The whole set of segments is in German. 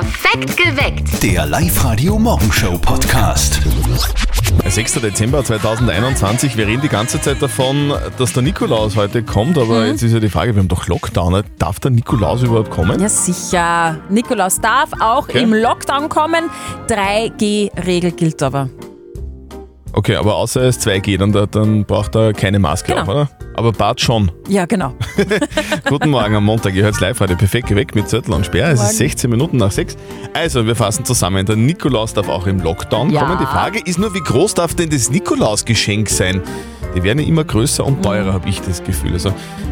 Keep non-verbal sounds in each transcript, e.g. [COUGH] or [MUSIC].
Perfekt geweckt. Der Live-Radio-Morgenshow-Podcast. 6. Dezember 2021. Wir reden die ganze Zeit davon, dass der Nikolaus heute kommt, aber Mhm. jetzt ist ja die Frage, wir haben doch Lockdown. Darf der Nikolaus überhaupt kommen? Ja, sicher. Nikolaus darf auch Okay. im Lockdown kommen. 3G-Regel gilt aber. Okay, aber außer es 2G, dann, dann braucht er keine Maske Genau. auf, oder? Aber Bart schon. Ja, genau. [LAUGHS] Guten Morgen am Montag, ihr hört live heute perfekt geweckt mit Zettel und Sperr. Es ist Morgen. 16 Minuten nach 6. Also, wir fassen zusammen. Der Nikolaus darf auch im Lockdown Ja. kommen. Die Frage ist nur, wie groß darf denn das Nikolausgeschenk sein? Die werden ja immer größer und Mhm. teurer, habe ich das Gefühl. Also,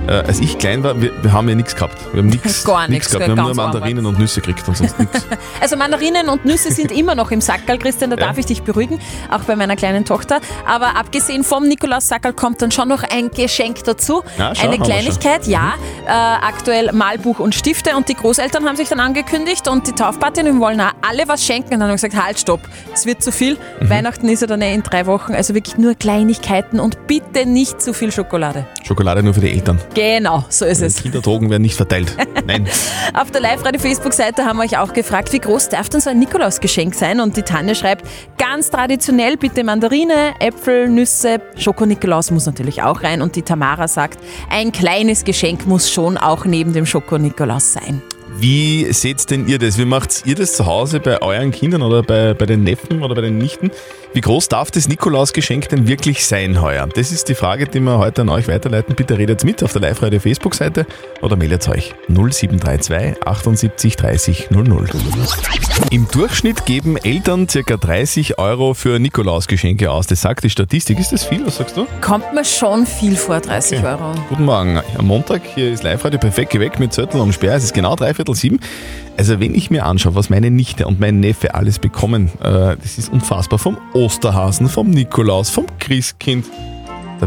äh, als ich klein war, wir, wir haben ja nichts gehabt. Wir haben nichts [LAUGHS] Gar nichts, gehabt. Wir haben nur Mandarinen und Nüsse gekriegt und sonst nichts. [LAUGHS] Also Mandarinen und Nüsse sind immer noch im Sackerl, Christian, da Ja. darf ich dich beruhigen, auch bei meiner kleinen Tochter. Aber abgesehen vom Nikolaus-Sackerl kommt dann schon noch ein Geschenk dazu. Ja, schau, Eine Kleinigkeit, ja. Äh, aktuell Malbuch und Stifte und die Großeltern haben sich dann angekündigt und die Taufpatinnen wollen auch alle was schenken. Und dann haben wir gesagt, halt, stopp, es wird zu viel. Mhm. Weihnachten ist ja dann eh in drei Wochen, also wirklich nur Kleinigkeiten und bitte nicht zu viel Schokolade. Schokolade nur für die Eltern. Genau, so ist es. Kinderdrogen werden nicht verteilt. [LAUGHS] Nein. Auf der Live-Radio-Facebook-Seite haben wir euch auch gefragt, wie groß darf denn so ein Nikolausgeschenk sein? Und die Tanja schreibt, ganz traditionell bitte Mandarine, Äpfel, Nüsse, Schoko-Nikolaus muss natürlich auch rein. Und die Tamara sagt, ein kleines Geschenk muss schon auch neben dem Schoko-Nikolaus sein. Wie seht denn ihr das? Wie macht ihr das zu Hause bei euren Kindern oder bei, bei den Neffen oder bei den Nichten? Wie groß darf das Nikolausgeschenk denn wirklich sein heuer? Das ist die Frage, die wir heute an euch weiterleiten. Bitte redet mit auf der Live-Radio Facebook-Seite oder meldet euch 0732 78 30 00. Im Durchschnitt geben Eltern ca. 30 Euro für Nikolausgeschenke aus. Das sagt die Statistik. Ist das viel? Was sagst du? Kommt mir schon viel vor, 30 Okay. Euro. Guten Morgen. Am Montag hier ist Live-Radio perfekt geweckt mit Zettel und Sperr. Es ist genau dreiviertel sieben. Also wenn ich mir anschaue, was meine Nichte und mein Neffe alles bekommen, äh, das ist unfassbar. Vom Osterhasen, vom Nikolaus, vom Christkind.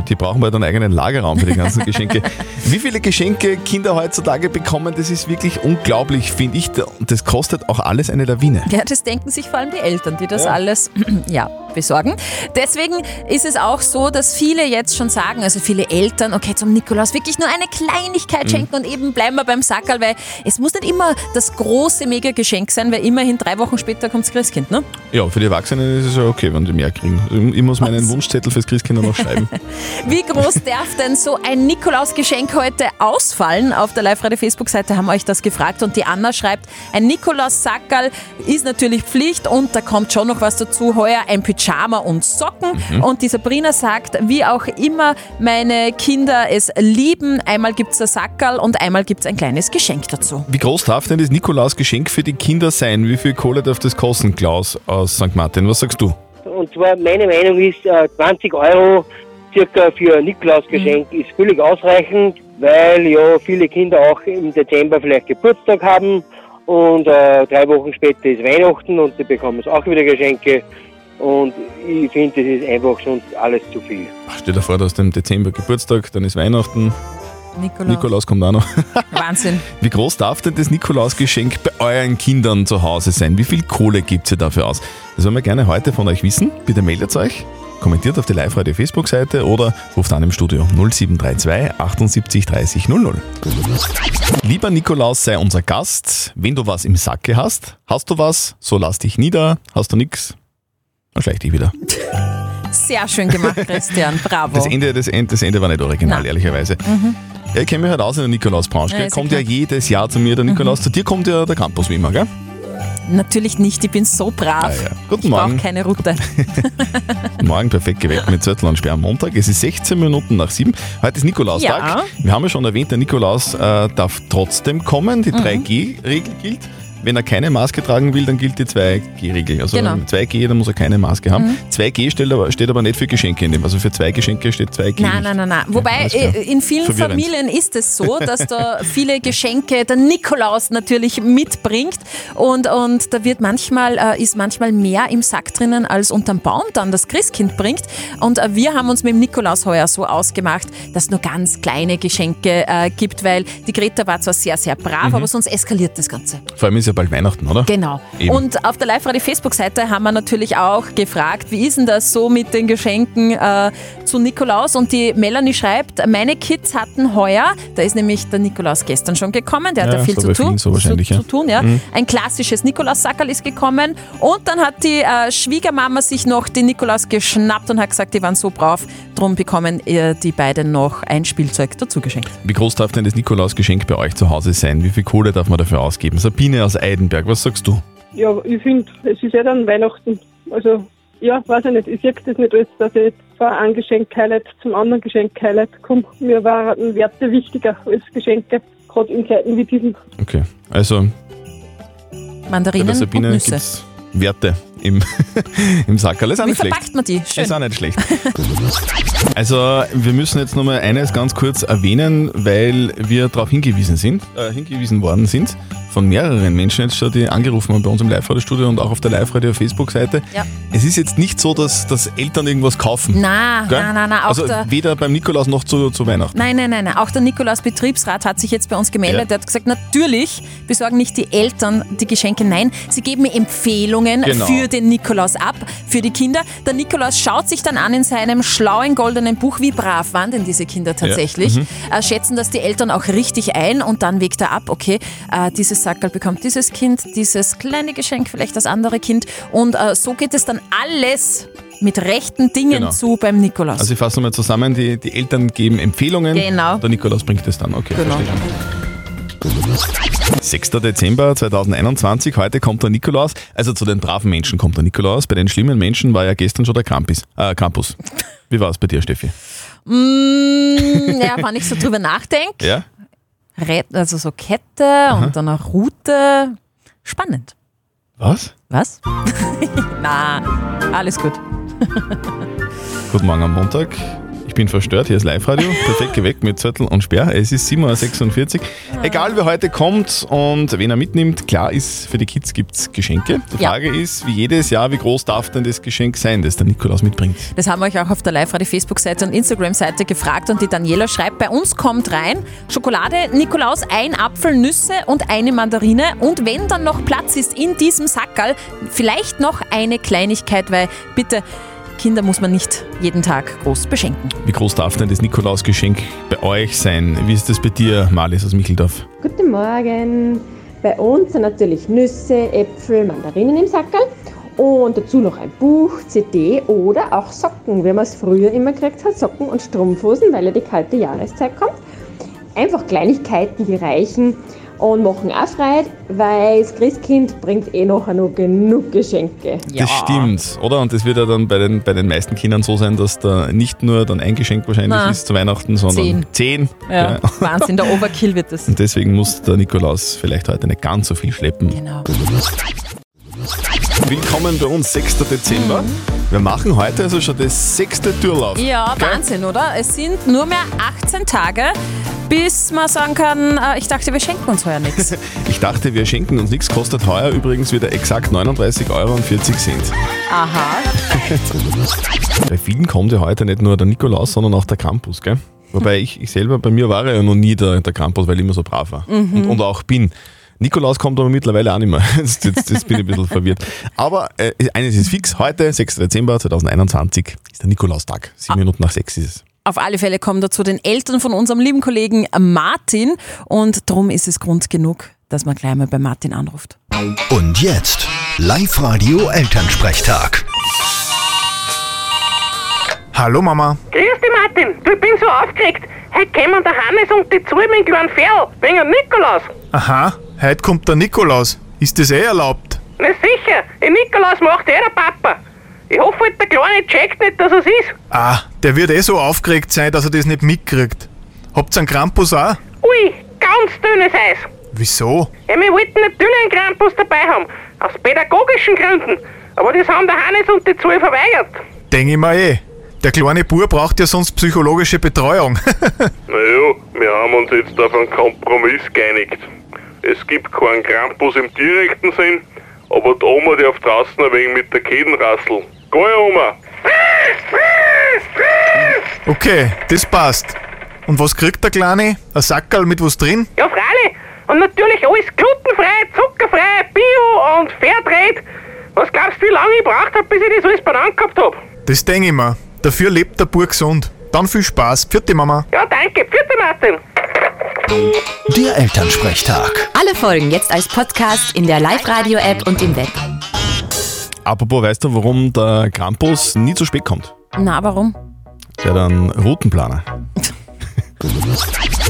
Die brauchen wir dann einen eigenen Lagerraum für die ganzen Geschenke. [LAUGHS] Wie viele Geschenke Kinder heutzutage bekommen, das ist wirklich unglaublich, finde ich. Und das kostet auch alles eine Lawine. Ja, das denken sich vor allem die Eltern, die das Ja. alles [CLEARS THROAT] ja, besorgen. Deswegen ist es auch so, dass viele jetzt schon sagen, also viele Eltern, okay, zum Nikolaus wirklich nur eine Kleinigkeit Mhm. schenken und eben bleiben wir beim Sackerl, weil es muss nicht immer das große Mega-Geschenk sein, weil immerhin drei Wochen später kommt das Christkind, ne? Ja, für die Erwachsenen ist es ja okay, wenn die mehr kriegen. Ich muss meinen Wunschzettel fürs Christkind noch schreiben. [LAUGHS] Wie groß darf denn so ein Nikolausgeschenk heute ausfallen? Auf der Live-Radio-Facebook-Seite haben wir euch das gefragt und die Anna schreibt, ein Nikolaus-Sackerl ist natürlich Pflicht und da kommt schon noch was dazu, heuer ein Pyjama und Socken. Und die Sabrina sagt, wie auch immer meine Kinder es lieben, einmal gibt es ein Sackerl und einmal gibt es ein kleines Geschenk dazu. Wie groß darf denn das Nikolausgeschenk für die Kinder sein? Wie viel Kohle darf das kosten, Klaus aus St. Martin? Was sagst du? Und zwar meine Meinung ist, äh, 20 Euro circa für ein Nikolausgeschenk ist völlig ausreichend, weil ja viele Kinder auch im Dezember vielleicht Geburtstag haben und äh, drei Wochen später ist Weihnachten und die bekommen es auch wieder Geschenke. Und ich finde, das ist einfach sonst alles zu viel. Stell dir vor, du hast im Dezember Geburtstag, dann ist Weihnachten, Nikolaus. Nikolaus kommt auch noch. [LAUGHS] Wahnsinn. Wie groß darf denn das Nikolausgeschenk bei euren Kindern zu Hause sein? Wie viel Kohle gibt ihr dafür aus? Das wollen wir gerne heute von euch wissen. Bitte meldet euch, kommentiert auf die Live-Radio Facebook-Seite oder ruft an im Studio 0732 78 30 00. Lieber Nikolaus, sei unser Gast. Wenn du was im Sacke hast, hast du was, so lass dich nieder. Hast du nix, dann schleich dich wieder. Sehr schön gemacht, Christian. Bravo. Das Ende, das Ende, das Ende war nicht original, Nein. ehrlicherweise. Ja, ich kenne mich halt aus in der Nikolausbranche. Ja, kommt ja jedes Jahr zu mir der Nikolaus. Zu dir kommt ja der Campus wie immer, gell? Natürlich nicht, ich bin so brav. Ah, ja. Guten ich brauche Morgen. keine Route. [LAUGHS] [LAUGHS] Morgen perfekt geweckt mit Zettel und Sperr am Montag. Es ist 16 Minuten nach 7. Heute ist Nikolaustag. Ja. Wir haben ja schon erwähnt, der Nikolaus äh, darf trotzdem kommen. Mhm. Die 3G-Regel gilt. Wenn er keine Maske tragen will, dann gilt die 2G-Regel. Also Genau. Mhm. 2G, dann muss er keine Maske haben. 2G steht aber, steht aber nicht für Geschenke in dem. Also für zwei Geschenke steht 2G. Nein, nicht. nein, nein, nein. Wobei klar. äh, in vielen Verwirrend. Familien ist es so, [LAUGHS] dass da viele Geschenke der Nikolaus natürlich mitbringt und, und da wird manchmal, äh, ist manchmal mehr im Sack drinnen, als unterm Baum dann das Christkind bringt. Und äh, wir haben uns mit dem Nikolaus heuer so ausgemacht, dass es nur ganz kleine Geschenke äh, gibt, weil die Greta war zwar sehr, sehr brav, Mhm. aber sonst eskaliert das Ganze. Vor allem ist ist ja bald Weihnachten, oder? Genau. Eben. Und auf der Live-Radio-Facebook-Seite haben wir natürlich auch gefragt, wie ist denn das so mit den Geschenken äh, zu Nikolaus? Und die Melanie schreibt, meine Kids hatten heuer, da ist nämlich der Nikolaus gestern schon gekommen, der hat Ja, da viel so zu tun. so wahrscheinlich, zu, ja. zu tun, ja. Mhm. Ein klassisches Nikolaus-Sackerl ist gekommen und dann hat die äh, Schwiegermama sich noch den Nikolaus geschnappt und hat gesagt, die waren so brav, drum bekommen die beiden noch ein Spielzeug dazu geschenkt. Wie groß darf denn das Nikolausgeschenk bei euch zu Hause sein? Wie viel Kohle darf man dafür ausgeben? Sabine aus Eidenberg, was sagst du? Ja, ich finde, es ist ja dann Weihnachten. Also, ja, weiß ich nicht. Ich sehe das nicht alles, dass ich jetzt von einem Geschenk Highlight zum anderen Geschenk Highlight komme. Mir waren Werte wichtiger als Geschenke, gerade in Zeiten wie diesen. Okay, also bei Mandarinen der Sabine und gibt Nüsse. es Werte im, [LAUGHS] im Sackerl. Ist auch Wie nicht schlecht. verpackt man die? Schön. Ist auch nicht schlecht. Also, wir müssen jetzt nochmal eines ganz kurz erwähnen, weil wir darauf hingewiesen sind, äh, hingewiesen worden sind von mehreren Menschen jetzt schon, die angerufen haben bei uns im Live-Radio-Studio und auch auf der Live-Radio-Facebook-Seite. Ja. Es ist jetzt nicht so, dass, dass Eltern irgendwas kaufen. Na, Gell? na, na, na, auch also der, weder beim Nikolaus noch zu, zu Weihnachten. Nein, nein, nein, nein. Auch der Nikolaus Betriebsrat hat sich jetzt bei uns gemeldet. Ja. Der hat gesagt, natürlich besorgen nicht die Eltern die Geschenke. Nein, sie geben Empfehlungen Genau. für den Nikolaus ab, für die Kinder. Der Nikolaus schaut sich dann an in seinem schlauen goldenen Buch, wie brav waren denn diese Kinder tatsächlich. mhm. Äh, schätzen das die Eltern auch richtig ein und dann wägt er ab, okay, äh, dieses Sackerl bekommt dieses Kind, dieses kleine Geschenk vielleicht das andere Kind. Und äh, so geht es dann alles mit rechten Dingen Genau. zu beim Nikolaus. Also ich fasse nochmal zusammen, die, die Eltern geben Empfehlungen, Genau. der Nikolaus bringt es dann. Okay, Genau. verstehe. 6. Dezember 2021, heute kommt der Nikolaus. Also zu den braven Menschen kommt der Nikolaus. Bei den schlimmen Menschen war ja gestern schon der Krampus. Äh, Krampus. Wie war es bei dir, Steffi? Mm, ja, wenn ich so drüber nachdenke, Ja? Also so Kette und dann eine Route. Spannend. Was? Was? [LAUGHS] Na, alles gut. [LAUGHS] Guten Morgen am Montag. Ich bin verstört, hier ist Live-Radio, perfekt geweckt mit Zettel und Sperr. Es ist 7.46 Uhr. Egal wer heute kommt und wen er mitnimmt, klar ist, für die Kids gibt es Geschenke. Die Ja. Frage ist, wie jedes Jahr, wie groß darf denn das Geschenk sein, das der Nikolaus mitbringt? Das haben wir euch auch auf der Live-Radio-Facebook-Seite und Instagram-Seite gefragt und die Daniela schreibt, bei uns kommt rein Schokolade, Nikolaus, ein Apfel, Nüsse und eine Mandarine und wenn dann noch Platz ist in diesem Sackerl, vielleicht noch eine Kleinigkeit, weil bitte, Kinder muss man nicht jeden Tag groß beschenken. Wie groß darf denn das Nikolausgeschenk bei euch sein? Wie ist das bei dir, Marlies aus Micheldorf? Guten Morgen. Bei uns sind natürlich Nüsse, Äpfel, Mandarinen im Sackerl und dazu noch ein Buch, CD oder auch Socken, wie man es früher immer gekriegt hat, Socken und Strumpfhosen, weil ja die kalte Jahreszeit kommt. Einfach Kleinigkeiten, die reichen und machen auch Freude, weil das Christkind bringt eh nachher noch genug Geschenke. Das stimmt, oder? Und das wird ja dann bei den, bei den meisten Kindern so sein, dass da nicht nur dann ein Geschenk wahrscheinlich Na, ist zu Weihnachten, sondern zehn. Ja, Ja. [LAUGHS] Wahnsinn, der Overkill wird das. Und deswegen muss der Nikolaus vielleicht heute nicht ganz so viel schleppen. Genau. Willkommen bei uns, 6. Dezember. Wir machen heute also schon das sechste Türlauf. Ja, Gell? Wahnsinn, oder? Es sind nur mehr 18 Tage, bis man sagen kann, äh, ich dachte, wir schenken uns heuer nichts. [LAUGHS] Ich dachte, wir schenken uns nichts. Kostet heuer übrigens wieder exakt 39,40 Euro. Aha. [LAUGHS] Bei vielen kommt ja heute nicht nur der Nikolaus, sondern auch der Krampus, gell? Wobei ich, ich selber, bei mir war er ja noch nie der, der Krampus, weil ich immer so brav war. Und, und auch bin. Nikolaus kommt aber mittlerweile auch nicht mehr. [LAUGHS] Jetzt, jetzt, jetzt bin ich ein bisschen verwirrt. Aber äh, eines ist fix, heute, 6. Dezember 2021, ist der Nikolaustag. Sieben Minuten nach sechs ist es. Auf alle Fälle kommen dazu den Eltern von unserem lieben Kollegen Martin und darum ist es Grund genug, dass man gleich mal bei Martin anruft. Und jetzt Live-Radio Elternsprechtag. Hallo Mama. Grüß dich, Martin. Du, ich bin so aufgeregt. Heute kommen der Hannes und die zwei mit dem kleinen Ferl wegen dem Nikolaus. Aha, heute kommt der Nikolaus. Ist das eh erlaubt? Na sicher, den Nikolaus macht eh der Papa. Ich hoffe halt, der Kleine checkt nicht, dass es ist. Ah, der wird eh so aufgeregt sein, dass er das nicht mitkriegt. Habt ihr einen Krampus auch? Ui, ganz dünnes Eis. Wieso? Ja, wir wollten natürlich einen Krampus dabei haben. Aus pädagogischen Gründen. Aber das haben der Hannes und die zwei verweigert. Denk ich mir eh. Der kleine Bub braucht ja sonst psychologische Betreuung. [LAUGHS] Naja, wir haben uns jetzt auf einen Kompromiss geeinigt. Es gibt keinen Krampus im direkten Sinn, aber die Oma darf draußen ein wenig mit der Keden rasseln. Geh, Oma! okay, das passt. Und was kriegt der Kleine? Ein Sackerl mit was drin? Ja, freilich. Und natürlich alles glutenfrei, zuckerfrei, bio und Fairtrade. Was glaubst du, wie lange ich braucht habe, bis ich das alles benannt gehabt habe? Das denke ich mir. Dafür lebt der Bub gesund. Dann viel Spaß. Vierte Mama. Ja, danke. Vierte Martin. Der Elternsprechtag. Alle Folgen jetzt als Podcast in der Live-Radio-App und im Web. Apropos, weißt du, warum der Krampus nie zu spät kommt? Na, warum? Der hat einen Routenplaner.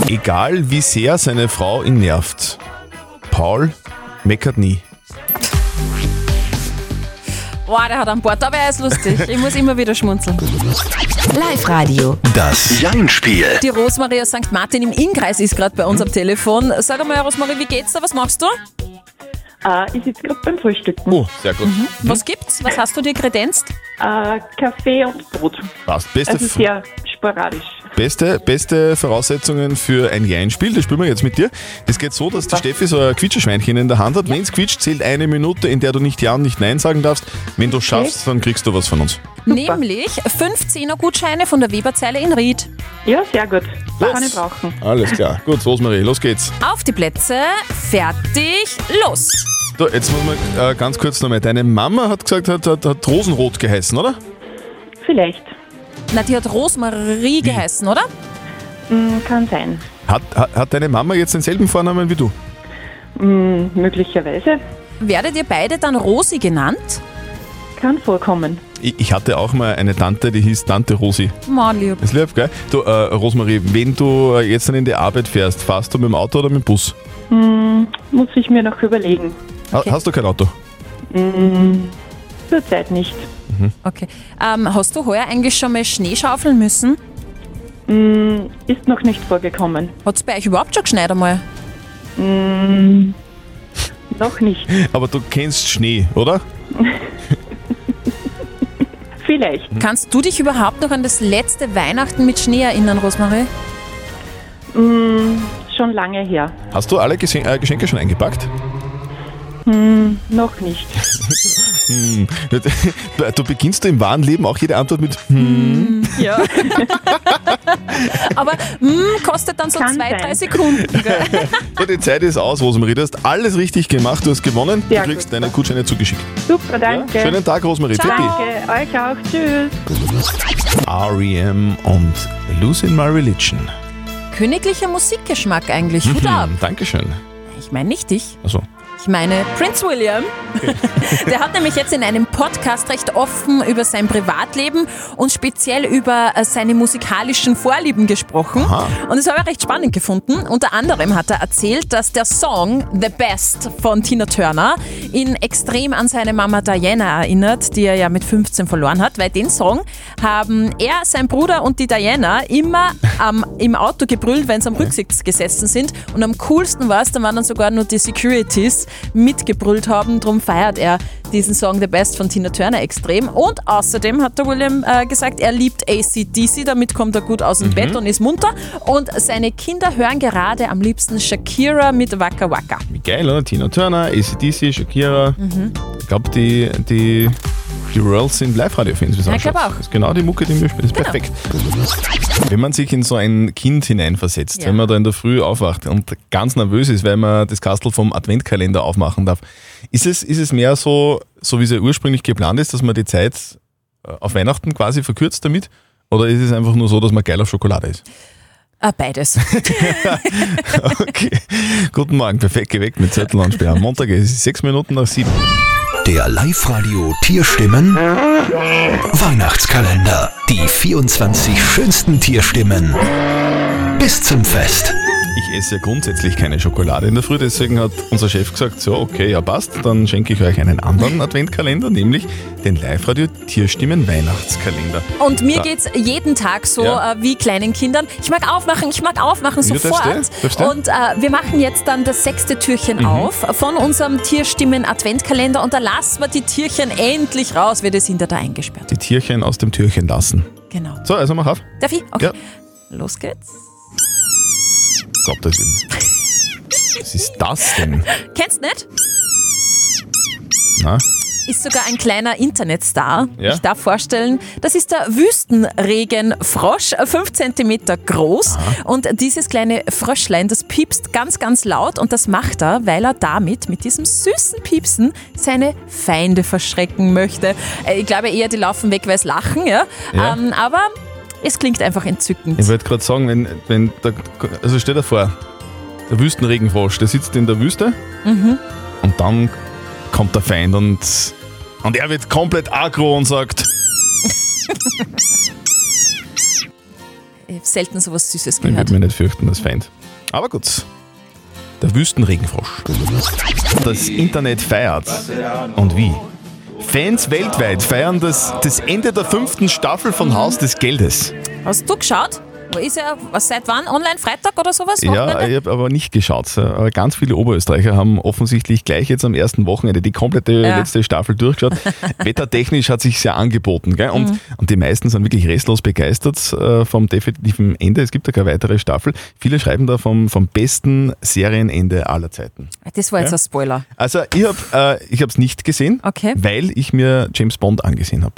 Egal wie sehr seine Frau ihn nervt, Paul meckert nie. Boah, der hat einen Bart, aber er ist lustig. Ich muss immer wieder schmunzeln. Live-Radio. Das Jein-Spiel. Die Rosmarie aus St. Martin im Innkreis ist gerade bei uns am Telefon. Sag einmal, Rosmarie, wie geht's da? Was machst du? Äh, ich sitze gerade beim Frühstücken. Oh, sehr gut. Was gibt's? Was hast du dir kredenzt? Äh, Kaffee und Brot. Passt. Beste, Also sehr sporadisch. beste, beste Voraussetzungen für ein Jein-Spiel, das spielen wir jetzt mit dir. Das geht so, dass die Steffi so ein Quietscheschweinchen in der Hand hat. Wenn es quietscht, zählt eine Minute, in der du nicht Ja und nicht Nein sagen darfst. Wenn du schaffst, dann kriegst du was von uns. Nämlich 15er Gutscheine von der Weberzeile in Ried. Ja, sehr gut. Kann ich brauchen. Alles klar. Gut, Rosmarie, los geht's. Auf die Plätze, fertig, los! So, jetzt muss man äh, ganz kurz nochmal. Deine Mama hat gesagt, hat, hat, hat Rosenrot geheißen, oder? Vielleicht. Na, die hat Rosmarie geheißen, oder? Mm, kann sein. Hat, hat, hat deine Mama jetzt denselben Vornamen wie du? Mm, möglicherweise. Werdet ihr beide dann Rosi genannt? Kann vorkommen. Ich, ich hatte auch mal eine Tante, die hieß Tante Rosi. Mann, lieb. Das ist lieb, gell? Du, äh, Rosmarie, wenn du äh, jetzt dann in die Arbeit fährst, fahrst du mit dem Auto oder mit dem Bus? Mm, muss ich mir noch überlegen. Ha- Hast du kein Auto? Mm, zurzeit nicht. Okay. Ähm, hast du heuer eigentlich schon mal Schnee schaufeln müssen? Mm, ist noch nicht vorgekommen. Hat es bei euch überhaupt schon geschneit einmal? Mm, noch nicht. [LAUGHS] Aber du kennst Schnee, oder? [LAUGHS] Vielleicht. Kannst du dich überhaupt noch an das letzte Weihnachten mit Schnee erinnern, Rosmarie? Mm, schon lange her. Hast du alle Geschen äh, Geschenke schon eingepackt? Mm, noch nicht. [LAUGHS] Hm. [LAUGHS] Du beginnst du im wahren Leben auch jede Antwort mit hm. Ja. [LAUGHS] Aber mm, kostet dann so Kann zwei, sein. drei Sekunden. Gell? [LAUGHS] Die Zeit ist aus, Rosmarie. Du hast alles richtig gemacht, du hast gewonnen. Sehr du kriegst gut. deine Gutscheine zugeschickt. Super, danke. Schönen Tag. Ciao. Pfiat Danke, euch auch. Tschüss. R.E.M. und Losing My Religion. Königlicher Musikgeschmack eigentlich. Hut ab. Hm, Dankeschön. Ich meine nicht dich. Also, Ich meine Prince William. Der hat nämlich jetzt in einem Podcast recht offen über sein Privatleben und speziell über äh, seine musikalischen Vorlieben gesprochen. Aha. Und das habe ich recht spannend gefunden. Unter anderem hat er erzählt, dass der Song The Best von Tina Turner ihn extrem an seine Mama Diana erinnert, die er ja mit 15 verloren hat, weil den Song haben er, sein Bruder und die Diana immer am, im Auto gebrüllt, wenn sie am Rücksitz gesessen sind. Und am coolsten war es, da waren dann sogar nur die Securities mitgebrüllt haben. Darum feiert er diesen Song The Best von Tina Turner extrem. Und außerdem hat der William äh, gesagt, er liebt ACDC, damit kommt er gut aus dem Bett und ist munter. Und seine Kinder hören gerade am liebsten Shakira mit Waka Waka. wie geil, oder? Tina Turner, ACDC, Shakira. Mhm. Ich glaube, die, die, die Royals sind Live-Radio-Fans. Ja, ich ausschaut. glaub auch. Das ist genau die Mucke, die wir spielen. Das ist Genau. perfekt. Wenn man sich in so ein Kind hineinversetzt, Ja. wenn man da in der Früh aufwacht und ganz nervös ist, weil man das Kastel vom Adventkalender aufmachen darf, ist es, ist es mehr so, so wie es ja ursprünglich geplant ist, dass man die Zeit äh, auf Weihnachten quasi verkürzt damit? Oder ist es einfach nur so, dass man geil auf Schokolade ist? Äh, beides. [LAUGHS] Okay. Guten Morgen, perfekt geweckt mit Zettel und Sperr. Montag ist es sechs Minuten nach sieben. Der Live-Radio Tierstimmen Weihnachtskalender. Die 24 schönsten Tierstimmen bis zum Fest. Ich esse ja grundsätzlich keine Schokolade in der Früh, deswegen hat unser Chef gesagt, so, okay, ja passt, dann schenke ich euch einen anderen Adventkalender, nämlich den Live-Radio Tierstimmen Weihnachtskalender. Und mir Da- geht's jeden Tag so Ja. äh, wie kleinen Kindern. Ich mag aufmachen, ich mag aufmachen Ja, sofort. darfst du, darfst du. Und äh, wir machen jetzt dann das sechste Türchen Mhm. auf von unserem Tierstimmen Adventkalender und da lassen wir die Tierchen endlich raus, weil die sind ja da eingesperrt. Die Tierchen aus dem Türchen lassen. Genau. So, also mach auf. Darf ich? Okay. Ja. Los geht's. Gottes Willen. Was ist das denn? Kennst nicht? Na? ist sogar ein kleiner Internetstar. Ja. Ich darf vorstellen, das ist der Wüstenregenfrosch, 5 cm groß. Und dieses kleine Fröschlein, das piepst ganz, ganz laut und das macht er, weil er damit, mit diesem süßen Piepsen, seine Feinde verschrecken möchte. Äh, Ich glaube eher, die laufen weg, weil es lachen, ja. Ja. Ähm, aber es klingt einfach entzückend. Ich wollte gerade sagen, wenn, wenn der, also stell dir vor, der Wüstenregenfrosch, der sitzt in der Wüste Mhm. und dann kommt der Feind und, und er wird komplett aggro und sagt, [LAUGHS] Ich habe selten sowas Süßes ich gehört. würde mich nicht fürchten, das Feind. Aber gut, der Wüstenregenfrosch. Das Internet feiert. Und wie? Fans weltweit feiern das, das Ende der fünften Staffel von Haus des Geldes. Hast du geschaut? Ist? Was, seit wann? Online Freitag oder sowas? Ja, ich habe aber nicht geschaut. Aber ganz viele Oberösterreicher haben offensichtlich gleich jetzt am ersten Wochenende die komplette Ja. letzte Staffel durchgeschaut. [LAUGHS] Wettertechnisch hat sich sehr angeboten. Gell? Und, Mhm. und die meisten sind wirklich restlos begeistert äh, vom definitiven Ende. Es gibt ja keine weitere Staffel. Viele schreiben da vom, vom besten Serienende aller Zeiten. Das war jetzt Ja. ein Spoiler. Also ich habe äh, es nicht gesehen, Okay. weil ich mir James Bond angesehen habe.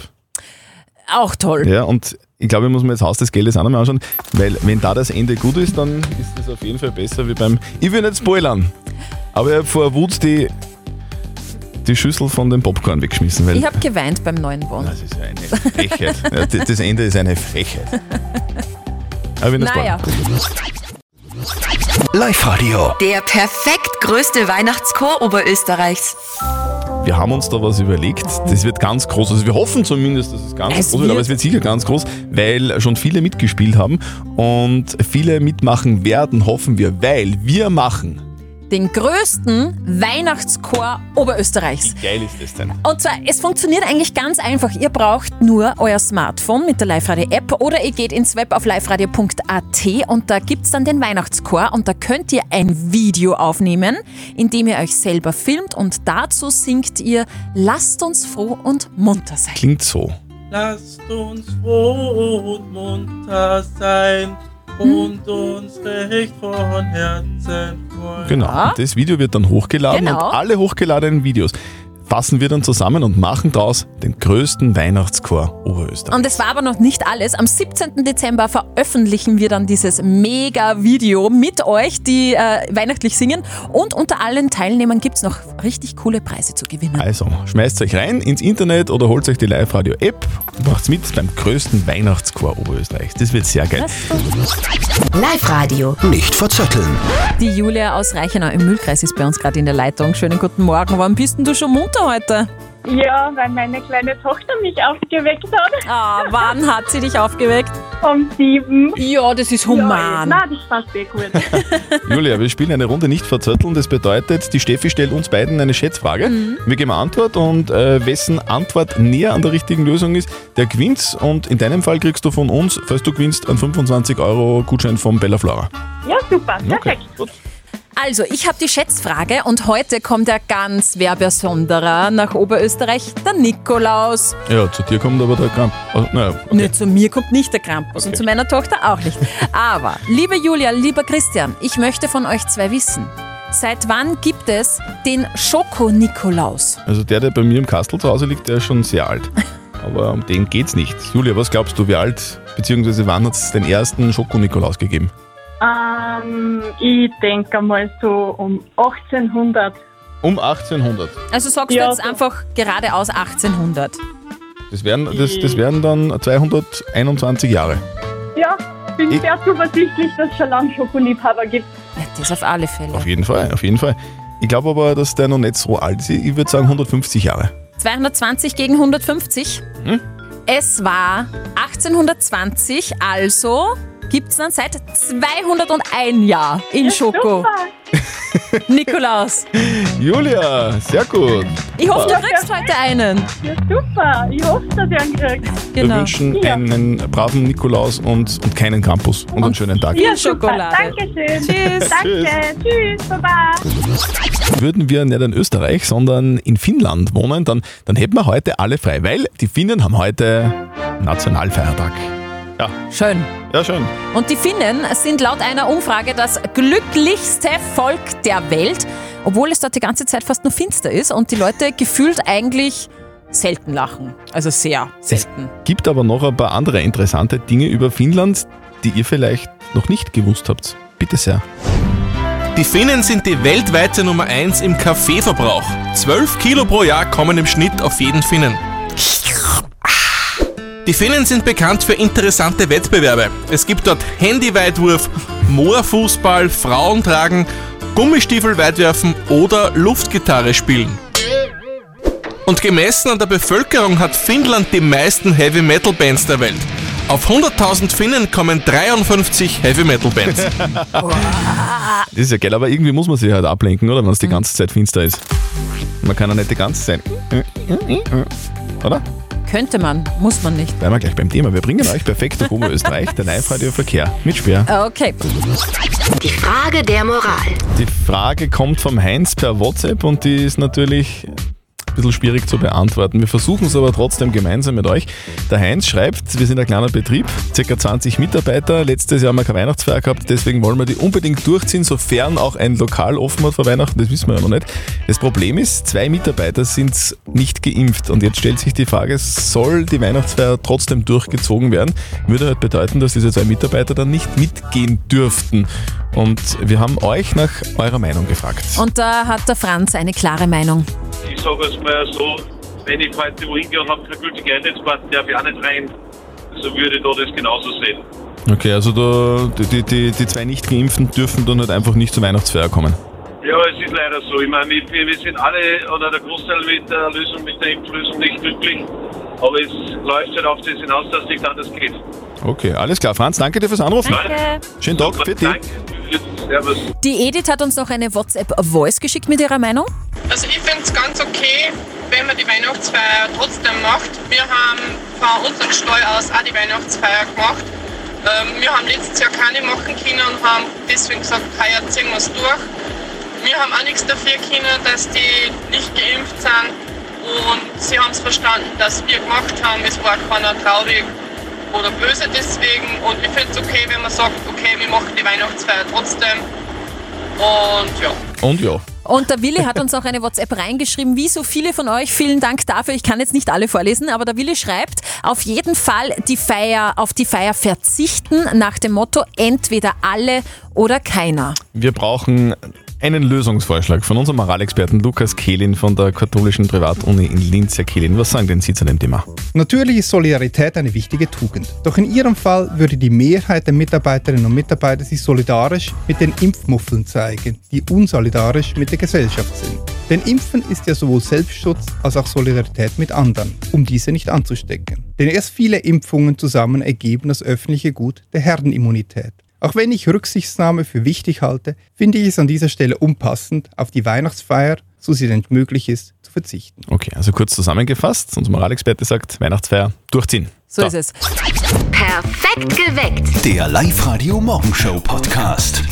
Auch toll. Ja, und ich glaube, ich muss mir jetzt Haus des Geldes auch noch mal anschauen, weil wenn da das Ende gut ist, dann ist das auf jeden Fall besser wie beim. Ich will nicht spoilern, aber ich habe vor Wut die, die Schüssel von dem Popcorn weggeschmissen, weil Ich habe geweint beim neuen Bond. das ist ja eine Frechheit. ja, das Ende ist eine Frechheit. Aber ich will nicht Naja. Live-Radio. Der perfekt größte Weihnachtschor Oberösterreichs. Wir haben uns da was überlegt. Das wird ganz groß. Also wir hoffen zumindest, dass es ganz Es groß wird, aber es wird sicher ganz groß, weil schon viele mitgespielt haben und viele mitmachen werden, hoffen wir, weil wir machen. Den größten Weihnachtschor Oberösterreichs. Wie geil ist das denn? Und zwar, es funktioniert eigentlich ganz einfach. Ihr braucht nur euer Smartphone mit der Live-Radio-App oder ihr geht ins Web auf liveradio.at und da gibt's dann den Weihnachtschor und da könnt ihr ein Video aufnehmen, in dem ihr euch selber filmt und dazu singt ihr Lasst uns froh und munter sein. Klingt so. Lasst uns froh und munter sein und uns recht von Herzen freuen. Genau. Und das Video wird dann hochgeladen Genau. und alle hochgeladenen Videos fassen wir dann zusammen und machen daraus den größten Weihnachtschor Oberösterreich. Und es war aber noch nicht alles. Am 17. Dezember veröffentlichen wir dann dieses Mega-Video mit euch, die äh, weihnachtlich singen. Und unter allen Teilnehmern gibt's noch richtig coole Preise zu gewinnen. Also, schmeißt euch rein ins Internet oder holt euch die Live-Radio-App und macht's mit beim größten Weihnachtschor Oberösterreichs. Das wird sehr geil. Live-Radio. Nicht verzetteln. Die Julia aus Reichenau im Mühlkreis ist bei uns gerade in der Leitung. Schönen guten Morgen. Wann bist denn du schon munter heute? Ja, weil meine kleine Tochter mich aufgeweckt hat. Ah, wann hat sie dich aufgeweckt? Um sieben. Ja, das ist human. Ja, na, das passt eh gut. [LAUGHS] Julia, wir spielen eine Runde nicht verzötteln. Das bedeutet, die Steffi stellt uns beiden eine Schätzfrage. Wir geben eine Antwort und äh, wessen Antwort näher an der richtigen Lösung ist, der gewinnt. Und in deinem Fall kriegst du von uns, falls du gewinnst, einen 25 Euro Gutschein vom Bella Flora. Ja, super, perfekt. Also, ich habe die Schätzfrage und heute kommt er ganz wer Besonderer nach Oberösterreich, der Nikolaus. Ja, zu dir kommt aber der Kramp. Oh, naja, okay. Nee, zu mir kommt nicht der Krampus und Okay. zu meiner Tochter auch nicht. Aber, liebe Julia, lieber Christian, ich möchte von euch zwei wissen. Seit wann gibt es den Schoko-Nikolaus? Also der, der bei mir im Kastel zu Hause liegt, der ist schon sehr alt. Aber um den geht's nicht. Julia, was glaubst du, wie alt, beziehungsweise wann hat es den ersten Schoko-Nikolaus gegeben? Ähm, ich denke mal so um 1800. Um 1800. Also sagst Ja, du jetzt so. einfach geradeaus 1800. Das wären, das, das wären dann 221 Jahre. Ja, bin Ich- sehr zuversichtlich, dass es schon lange Schokoliebhaber gibt. Ja, das auf alle Fälle. Auf jeden Fall, auf jeden Fall. Ich glaube aber, dass der noch nicht so alt ist. Ich würde sagen 150 Jahre. 220 gegen 150. Hm? Es war 1820, also gibt es dann seit 201 Jahr in Schoko. [LAUGHS] Nikolaus, Julia, sehr gut. ich hoffe, du Super. kriegst heute einen. Ja, super. Ich hoffe, dass ihr einen kriegt. Wir Genau. wünschen Ja. einen braven Nikolaus und, und keinen Krampus und, einen schönen Tag. Super. Schokolade. Dankeschön. Tschüss. Danke. Tschüss. Baba. Würden wir nicht in Österreich, sondern in Finnland wohnen, dann, dann hätten wir heute alle frei, weil die Finnen haben heute Nationalfeiertag. Ja, Schön. ja schön. Und die Finnen sind laut einer Umfrage das glücklichste Volk der Welt, obwohl es dort die ganze Zeit fast nur finster ist und die Leute gefühlt eigentlich selten lachen. Also sehr selten. Gibt aber noch ein paar andere interessante Dinge über Finnland, die ihr vielleicht noch nicht gewusst habt. Bitte sehr. Die Finnen sind die weltweite Nummer 1 im Kaffeeverbrauch. 12 Kilo pro Jahr kommen im Schnitt auf jeden Finnen. Die Finnen sind bekannt für interessante Wettbewerbe. Es gibt dort Handyweitwurf, Moorfußball, Frauentragen, Gummistiefelweitwerfen oder Luftgitarre spielen. Und gemessen an der Bevölkerung hat Finnland die meisten Heavy Metal Bands der Welt. Auf 100.000 Finnen kommen 53 Heavy Metal Bands. [LAUGHS] Das ist ja geil, aber irgendwie muss man sich halt ablenken, oder? Wenn es die ganze Zeit finster ist. Man kann ja nicht die ganze Zeit. Oder? Könnte man, muss man nicht. Bleiben wir gleich beim Thema. Wir bringen euch perfekt durch Oberösterreich, der Live-Radio Verkehr mit Speer. Okay. Die Frage der Moral. Die Frage kommt vom Heinz per WhatsApp und die ist natürlich ein bisschen schwierig zu beantworten. Wir versuchen es aber trotzdem gemeinsam mit euch. Der Heinz schreibt, wir sind ein kleiner Betrieb, ca. 20 Mitarbeiter. Letztes Jahr haben wir keine Weihnachtsfeier gehabt, deswegen wollen wir die unbedingt durchziehen, sofern auch ein Lokal offen hat vor Weihnachten. Das wissen wir ja noch nicht. Das Problem ist, zwei Mitarbeiter sind nicht geimpft und jetzt stellt sich die Frage, soll die Weihnachtsfeier trotzdem durchgezogen werden? Würde halt bedeuten, dass diese zwei Mitarbeiter dann nicht mitgehen dürften. Und wir haben euch nach eurer Meinung gefragt. Und da hat der Franz eine klare Meinung. Ich sage es mal so, wenn ich heute wohin gehe und habe keine gültige Eintrittskarte, darf ich auch nicht rein. Also würde ich da das genauso sehen. Okay, also da, die, die, die zwei Nicht-Geimpften dürfen dann halt einfach nicht zur Weihnachtsfeier kommen. Ja, es ist leider so. Ich meine, wir, wir sind alle oder der Großteil mit der Lösung, mit der Impflösung nicht glücklich. Aber es läuft halt auf das hinaus, dass nicht anders geht. Okay, alles klar. Franz, danke dir fürs Anrufen. Danke. Schönen Tag, Servus. Die Edith hat uns noch eine WhatsApp-Voice geschickt mit ihrer Meinung. Also ich finde es ganz okay, wenn man die Weihnachtsfeier trotzdem macht. Wir haben von unserem Stall aus auch die Weihnachtsfeier gemacht. Ähm, wir haben letztes Jahr keine machen können und haben deswegen gesagt, heuer ziehen wir es durch. Wir haben auch nichts dafür können, dass die nicht geimpft sind und sie haben es verstanden, dass wir gemacht haben. Es war keiner traurig oder böse deswegen und ich finde es okay, wenn man sagt, okay, wir machen die Weihnachtsfeier trotzdem und ja. Und ja. Und der Willi hat uns auch eine WhatsApp reingeschrieben, wie so viele von euch. Vielen Dank dafür. Ich kann jetzt nicht alle vorlesen, aber der Willi schreibt, auf jeden Fall die Feier, auf die Feier verzichten nach dem Motto entweder alle oder keiner. Wir brauchen einen Lösungsvorschlag von unserem Moralexperten Lukas Kehlin von der katholischen Privatuni in Linz. Herr Kehlin, was sagen denn Sie zu dem Thema? Natürlich ist Solidarität eine wichtige Tugend. Doch in Ihrem Fall würde die Mehrheit der Mitarbeiterinnen und Mitarbeiter sich solidarisch mit den Impfmuffeln zeigen, die unsolidarisch mit der Gesellschaft sind. Denn Impfen ist ja sowohl Selbstschutz als auch Solidarität mit anderen, um diese nicht anzustecken. Denn erst viele Impfungen zusammen ergeben das öffentliche Gut der Herdenimmunität. Auch wenn ich Rücksichtnahme für wichtig halte, finde ich es an dieser Stelle unpassend, auf die Weihnachtsfeier, so sie denn möglich ist, zu verzichten. Okay, also kurz zusammengefasst, unser Moralexperte sagt, Weihnachtsfeier durchziehen. So, ist es. Perfekt geweckt. Der Live-Radio Morgenshow Podcast.